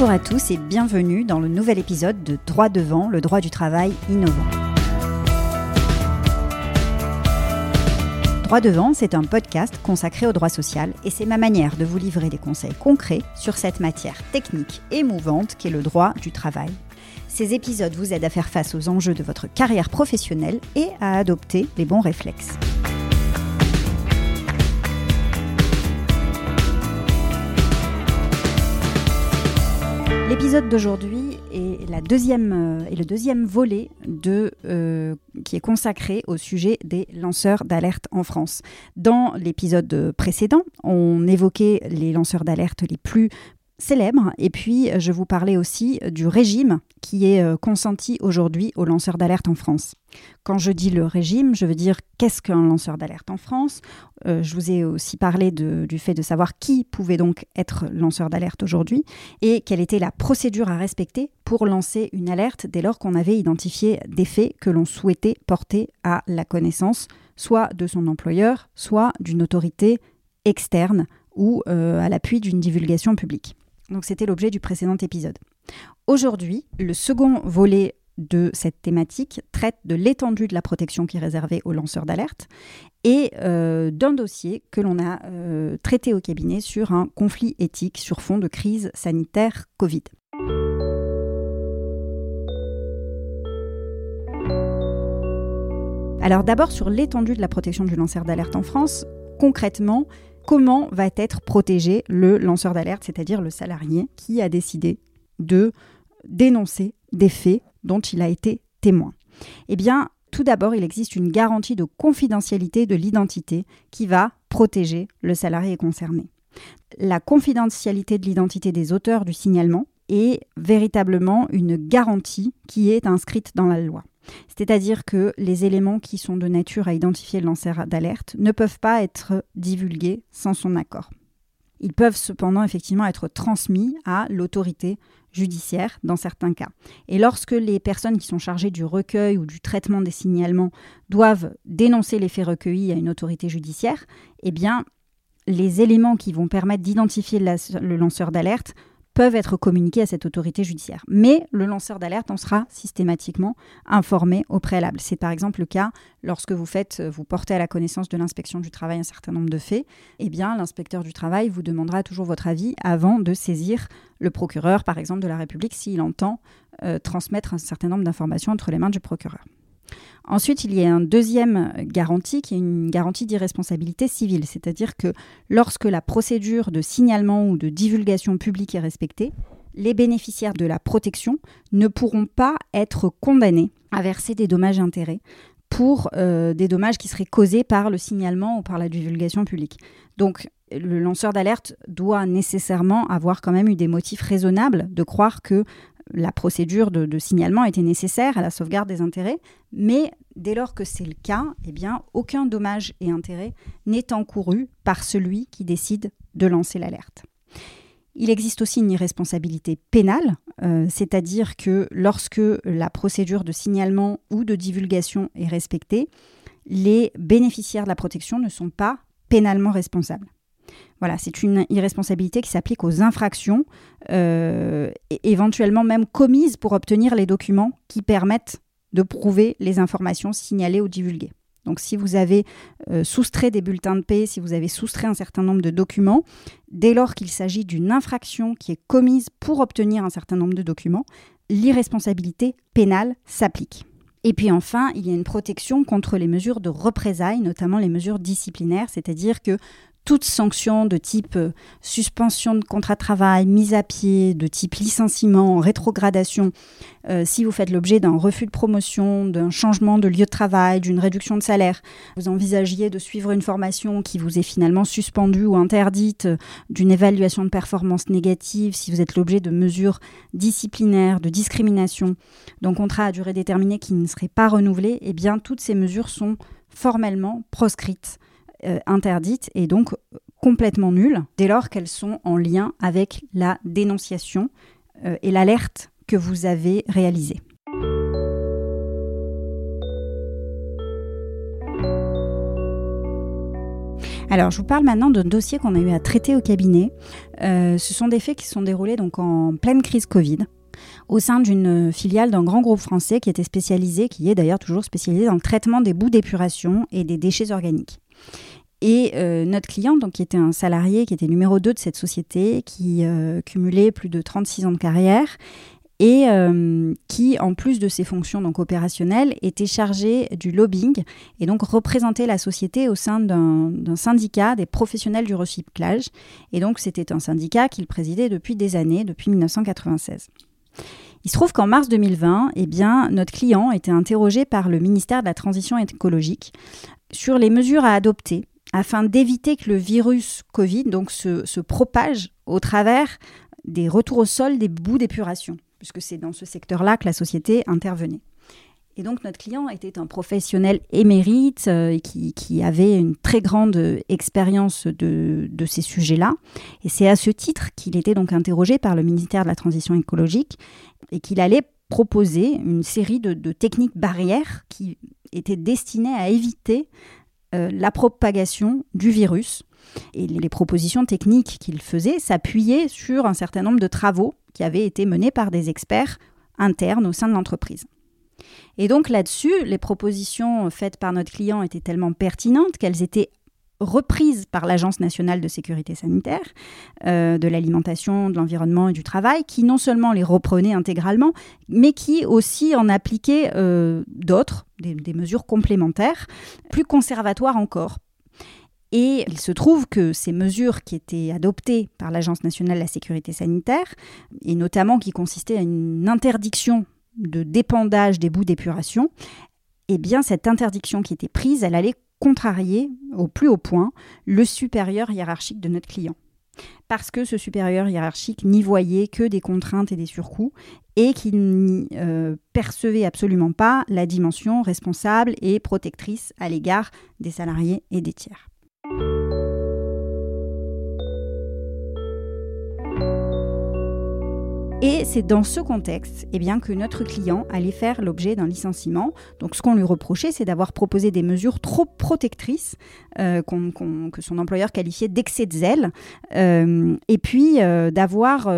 Bonjour à tous et bienvenue dans le nouvel épisode de Droit devant, le droit du travail innovant. Droit devant, c'est un podcast consacré au droit social et c'est ma manière de vous livrer des conseils concrets sur cette matière technique et mouvante qu'est le droit du travail. Ces épisodes vous aident à faire face aux enjeux de votre carrière professionnelle et à adopter les bons réflexes. L'épisode d'aujourd'hui euh, est le deuxième volet euh, qui est consacré au sujet des lanceurs d'alerte en France. Dans l'épisode précédent, on évoquait les lanceurs d'alerte les plus célèbre. Et puis, je vous parlais aussi du régime qui est euh, consenti aujourd'hui aux lanceurs d'alerte en France. Quand je dis le régime, je veux dire qu'est-ce qu'un lanceur d'alerte en France? Euh, je vous ai aussi parlé du fait de savoir qui pouvait donc être lanceur d'alerte aujourd'hui et quelle était la procédure à respecter pour lancer une alerte dès lors qu'on avait identifié des faits que l'on souhaitait porter à la connaissance, soit de son employeur, soit d'une autorité externe ou euh, à l'appui d'une divulgation publique. Donc c'était l'objet du précédent épisode. Aujourd'hui, le second volet de cette thématique traite de l'étendue de la protection qui est réservée aux lanceurs d'alerte et euh, d'un dossier que l'on a euh, traité au cabinet sur un conflit éthique sur fond de crise sanitaire Covid. Alors d'abord sur l'étendue de la protection du lanceur d'alerte en France, concrètement, comment va être protégé le lanceur d'alerte, c'est-à-dire le salarié qui a décidé de dénoncer des faits dont il a été témoin Eh bien, tout d'abord, il existe une garantie de confidentialité de l'identité qui va protéger le salarié concerné. La confidentialité de l'identité des auteurs du signalement est véritablement une garantie qui est inscrite dans la loi. C'est-à-dire que les éléments qui sont de nature à identifier le lanceur d'alerte ne peuvent pas être divulgués sans son accord. Ils peuvent cependant effectivement être transmis à l'autorité judiciaire dans certains cas. Et lorsque les personnes qui sont chargées du recueil ou du traitement des signalements doivent dénoncer les faits recueillis à une autorité judiciaire, eh bien, les éléments qui vont permettre d'identifier le lanceur d'alerte peuvent être communiqués à cette autorité judiciaire. Mais le lanceur d'alerte en sera systématiquement informé au préalable. C'est par exemple le cas lorsque vous faites, vous portez à la connaissance de l'inspection du travail un certain nombre de faits. Eh bien, l'inspecteur du travail vous demandera toujours votre avis avant de saisir le procureur, par exemple, de la République, s'il entend euh, transmettre un certain nombre d'informations entre les mains du procureur. Ensuite, il y a une deuxième garantie qui est une garantie d'irresponsabilité civile, c'est-à-dire que lorsque la procédure de signalement ou de divulgation publique est respectée, les bénéficiaires de la protection ne pourront pas être condamnés à verser des dommages intérêts pour euh, des dommages qui seraient causés par le signalement ou par la divulgation publique. Donc, le lanceur d'alerte doit nécessairement avoir quand même eu des motifs raisonnables de croire que la procédure de, signalement était nécessaire à la sauvegarde des intérêts, mais dès lors que c'est le cas, eh aucun dommage et intérêt n'est encouru par celui qui décide de lancer l'alerte. Il existe aussi une irresponsabilité pénale, euh, c'est-à-dire que lorsque la procédure de signalement ou de divulgation est respectée, les bénéficiaires de la protection ne sont pas pénalement responsables. Voilà, c'est une irresponsabilité qui s'applique aux infractions, euh, éventuellement même commises pour obtenir les documents qui permettent de prouver les informations signalées ou divulguées. Donc si vous avez euh, soustrait des bulletins de paix, si vous avez soustrait un certain nombre de documents, dès lors qu'il s'agit d'une infraction qui est commise pour obtenir un certain nombre de documents, l'irresponsabilité pénale s'applique. Et puis enfin, il y a une protection contre les mesures de représailles, notamment les mesures disciplinaires, c'est-à-dire que toute sanction de type euh, suspension de contrat de travail, mise à pied, de type licenciement, rétrogradation, euh, si vous faites l'objet d'un refus de promotion, d'un changement de lieu de travail, d'une réduction de salaire, vous envisagiez de suivre une formation qui vous est finalement suspendue ou interdite, euh, d'une évaluation de performance négative, si vous êtes l'objet de mesures disciplinaires, de discrimination, d'un contrat à durée déterminée qui ne serait pas renouvelé, eh bien toutes ces mesures sont formellement proscrites euh, interdites et donc complètement nulles dès lors qu'elles sont en lien avec la dénonciation euh, et l'alerte que vous avez réalisée. Alors, je vous parle maintenant d'un dossier qu'on a eu à traiter au cabinet. Euh, ce sont des faits qui se sont déroulés donc en pleine crise Covid au sein d'une filiale d'un grand groupe français qui était spécialisé, qui est d'ailleurs toujours spécialisé dans le traitement des bouts d'épuration et des déchets organiques. Et euh, notre client, donc, qui était un salarié, qui était numéro 2 de cette société, qui euh, cumulait plus de 36 ans de carrière et euh, qui, en plus de ses fonctions donc opérationnelles, était chargé du lobbying et donc représentait la société au sein d'un syndicat des professionnels du recyclage. Et donc c'était un syndicat qu'il présidait depuis des années, depuis 1996. Il se trouve qu'en mars 2020, eh notre client était interrogé par le ministère de la Transition écologique sur les mesures à adopter afin d'éviter que le virus Covid donc, se, propage au travers des retours au sol des bouts d'épuration puisque c'est dans ce secteur-là que la société intervenait. Et donc notre client était un professionnel émérite euh, qui, avait une très grande expérience de, ces sujets-là. Et c'est à ce titre qu'il était donc interrogé par le ministère de la Transition écologique et qu'il allait proposer une série de, techniques barrières qui étaient destinées à éviter euh, la propagation du virus. Et les propositions techniques qu'il faisait s'appuyaient sur un certain nombre de travaux qui avait été menée par des experts internes au sein de l'entreprise. Et donc là-dessus, les propositions faites par notre client étaient tellement pertinentes qu'elles étaient reprises par l'Agence nationale de sécurité sanitaire, euh, de l'alimentation, de l'environnement et du travail, qui non seulement les reprenait intégralement, mais qui aussi en appliquait euh, d'autres, des, mesures complémentaires, plus conservatoires encore, et il se trouve que ces mesures qui étaient adoptées par l'Agence nationale de la sécurité sanitaire, et notamment qui consistaient à une interdiction de dépendage des bouts d'épuration, eh bien cette interdiction qui était prise, elle allait contrarier au plus haut point le supérieur hiérarchique de notre client. Parce que ce supérieur hiérarchique n'y voyait que des contraintes et des surcoûts et qu'il n'y euh, percevait absolument pas la dimension responsable et protectrice à l'égard des salariés et des tiers. Et c'est dans ce contexte eh bien, que notre client allait faire l'objet d'un licenciement. Donc ce qu'on lui reprochait, c'est d'avoir proposé des mesures trop protectrices euh, que son employeur qualifiait d'excès de zèle, euh, et puis euh, d'avoir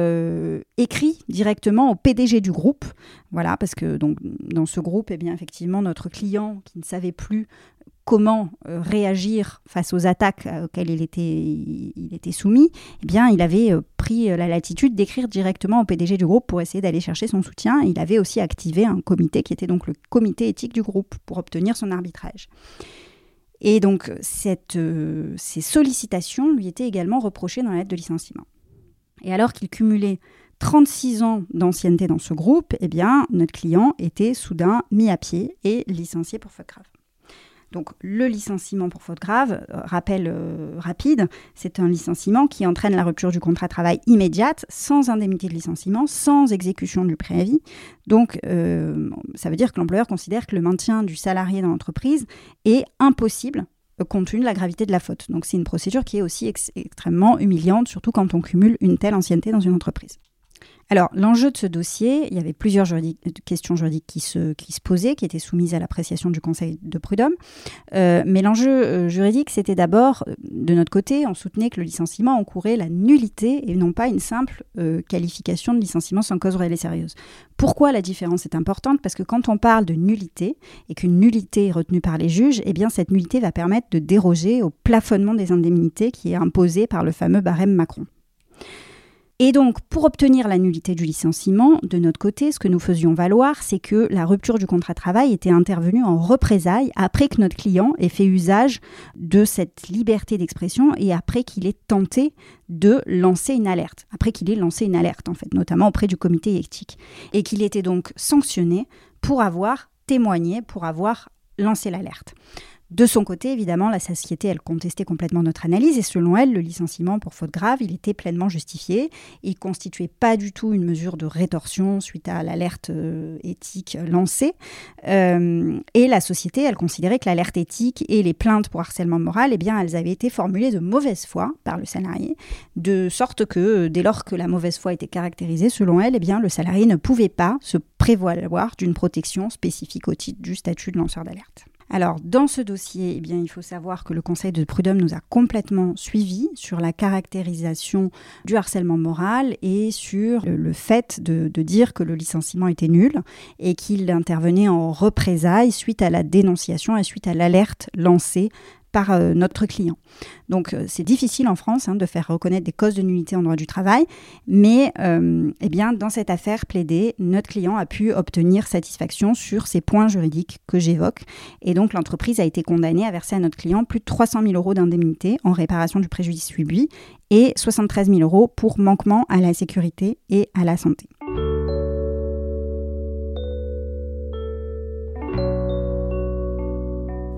écrit directement au PDG du groupe. Voilà, parce que dans ce groupe, eh bien, effectivement, notre client qui ne savait plus comment euh, réagir face aux attaques auxquelles il était, soumis, eh bien, il avait euh, pris euh, la latitude d'écrire directement au PDG du groupe pour essayer d'aller chercher son soutien. Il avait aussi activé un comité qui était donc le comité éthique du groupe pour obtenir son arbitrage. Et donc, cette, ces sollicitations lui étaient également reprochées dans la lettre de licenciement. Et alors qu'il cumulait 36 ans d'ancienneté dans ce groupe, eh bien, notre client était soudain mis à pied et licencié pour faute grave. Donc le licenciement pour faute grave, euh, rappel euh, rapide, c'est un licenciement qui entraîne la rupture du contrat de travail immédiate, sans indemnité de licenciement, sans exécution du préavis. Donc euh, ça veut dire que l'employeur considère que le maintien du salarié dans l'entreprise est impossible compte tenu de la gravité de la faute. Donc c'est une procédure qui est aussi extrêmement humiliante, surtout quand on cumule une telle ancienneté dans une entreprise. Alors, l'enjeu de ce dossier, il y avait plusieurs questions juridiques qui se, posaient, qui étaient soumises à l'appréciation du Conseil de prud'homme. Euh, mais l'enjeu euh, juridique, c'était d'abord, euh, de notre côté, on soutenait que le licenciement encourait la nullité et non pas une simple qualification de licenciement sans cause réelle et sérieuse. Pourquoi la différence est importante? Parce que quand on parle de nullité et qu'une nullité est retenue par les juges, eh bien cette nullité va permettre de déroger au plafonnement des indemnités qui est imposé par le fameux barème Macron. Et donc, pour obtenir la nullité du licenciement, de notre côté, ce que nous faisions valoir, c'est que la rupture du contrat de travail était intervenue en représailles après que notre client ait fait usage de cette liberté d'expression et après qu'il ait tenté de lancer une alerte, après qu'il ait lancé une alerte, en fait, notamment auprès du comité éthique, et qu'il était donc sanctionné pour avoir témoigné, pour avoir lancé l'alerte. De son côté, évidemment, la société, elle contestait complètement notre analyse et selon elle, le licenciement pour faute grave, il était pleinement justifié. Il constituait pas du tout une mesure de rétorsion suite à l'alerte euh, éthique lancée. Euh, et la société, elle considérait que l'alerte éthique et les plaintes pour harcèlement moral, eh bien, elles avaient été formulées de mauvaise foi par le salarié, de sorte que dès lors que la mauvaise foi était caractérisée, selon elle, eh bien, le salarié ne pouvait pas se prévaloir d'une protection spécifique au titre du statut de lanceur d'alerte. Alors, dans ce dossier, eh il faut savoir que le Conseil de prud'homme nous a complètement suivis sur la caractérisation du harcèlement moral et sur le, fait de, de, dire que le licenciement était nul et qu'il intervenait en représailles suite à la dénonciation et suite à l'alerte lancée par euh, notre client. Donc euh, c'est difficile en France hein, de faire reconnaître des causes de nullité en droit du travail, mais euh, eh bien, dans cette affaire plaidée, notre client a pu obtenir satisfaction sur ces points juridiques que j'évoque. Et donc l'entreprise a été condamnée à verser à notre client plus de 300 000 euros d'indemnité en réparation du préjudice subi et 73 000 euros pour manquement à la sécurité et à la santé.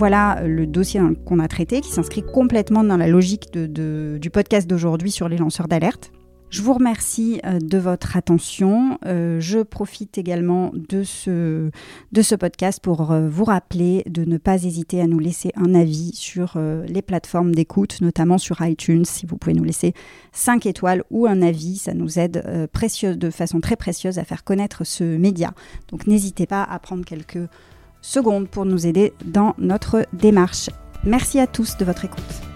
Voilà euh, le dossier qu'on a traité qui s'inscrit complètement dans la logique du podcast d'aujourd'hui sur les lanceurs d'alerte. Je vous remercie euh, de votre attention. Euh, je profite également de ce, de ce podcast pour vous rappeler de ne pas hésiter à nous laisser un avis sur les plateformes d'écoute, notamment sur iTunes. Si vous pouvez nous laisser 5 étoiles ou un avis, ça nous aide de façon très précieuse à faire connaître ce média. Donc n'hésitez pas à prendre quelques secondes pour nous aider dans notre démarche. Merci à tous de votre écoute.